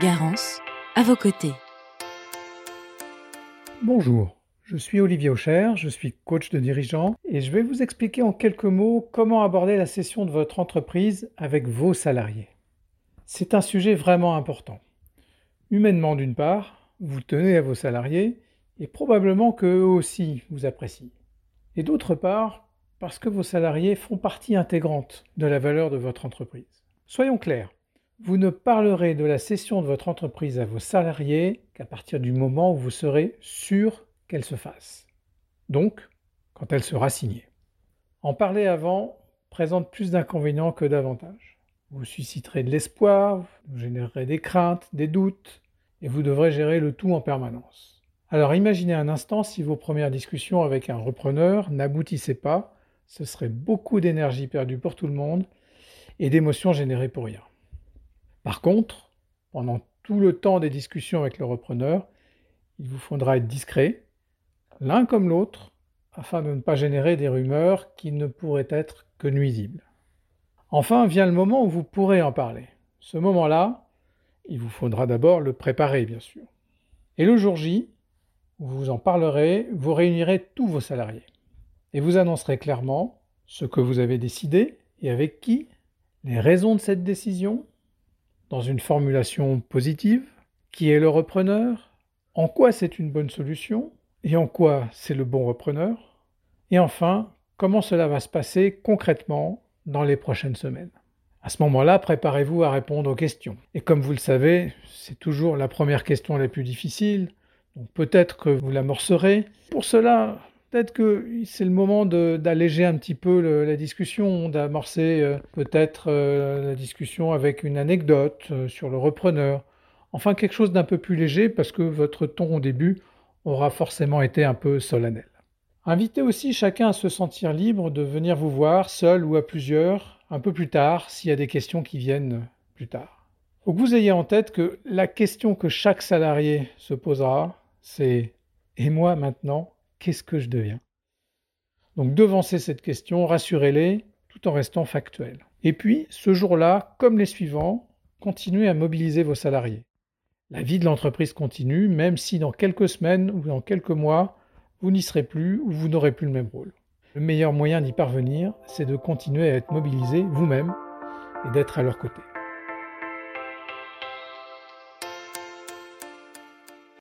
Garance, à vos côtés. Bonjour, je suis Olivier Aucher, je suis coach de dirigeants et je vais vous expliquer en quelques mots comment aborder la session de votre entreprise avec vos salariés. C'est un sujet vraiment important. Humainement d'une part, vous tenez à vos salariés et probablement qu'eux aussi vous apprécient. Et d'autre part, parce que vos salariés font partie intégrante de la valeur de votre entreprise. Soyons clairs, vous ne parlerez de la cession de votre entreprise à vos salariés qu'à partir du moment où vous serez sûr qu'elle se fasse. Donc, quand elle sera signée. En parler avant présente plus d'inconvénients que d'avantages. Vous susciterez de l'espoir, vous générerez des craintes, des doutes, et vous devrez gérer le tout en permanence. Alors imaginez un instant si vos premières discussions avec un repreneur n'aboutissaient pas, ce serait beaucoup d'énergie perdue pour tout le monde et d'émotions générées pour rien. Par contre, pendant tout le temps des discussions avec le repreneur, il vous faudra être discret, l'un comme l'autre, afin de ne pas générer des rumeurs qui ne pourraient être que nuisibles. Enfin vient le moment où vous pourrez en parler. Ce moment-là, il vous faudra d'abord le préparer, bien sûr. Et le jour J, où vous en parlerez, vous réunirez tous vos salariés. Et vous annoncerez clairement ce que vous avez décidé et avec qui, les raisons de cette décision, une formulation positive, qui est le repreneur, en quoi c'est une bonne solution et en quoi c'est le bon repreneur, et enfin, comment cela va se passer concrètement dans les prochaines semaines. À ce moment-là, préparez-vous à répondre aux questions. Et comme vous le savez, c'est toujours la première question la plus difficile, peut-être que vous l'amorcerez. Pour cela, peut-être que c'est le moment d'alléger un petit peu la discussion, d'amorcer euh, peut-être euh, la discussion avec une anecdote euh, sur le repreneur. Enfin, quelque chose d'un peu plus léger parce que votre ton au début aura forcément été un peu solennel. Invitez aussi chacun à se sentir libre de venir vous voir, seul ou à plusieurs, un peu plus tard, s'il y a des questions qui viennent plus tard. Faut que vous ayez en tête que la question que chaque salarié se posera, c'est Et moi maintenant? Qu'est-ce que je deviens? Donc devancez cette question, rassurez-les, tout en restant factuel. Et puis, ce jour-là, comme les suivants, continuez à mobiliser vos salariés. La vie de l'entreprise continue, même si dans quelques semaines ou dans quelques mois, vous n'y serez plus ou vous n'aurez plus le même rôle. Le meilleur moyen d'y parvenir, c'est de continuer à être mobilisé vous-même et d'être à leur côté.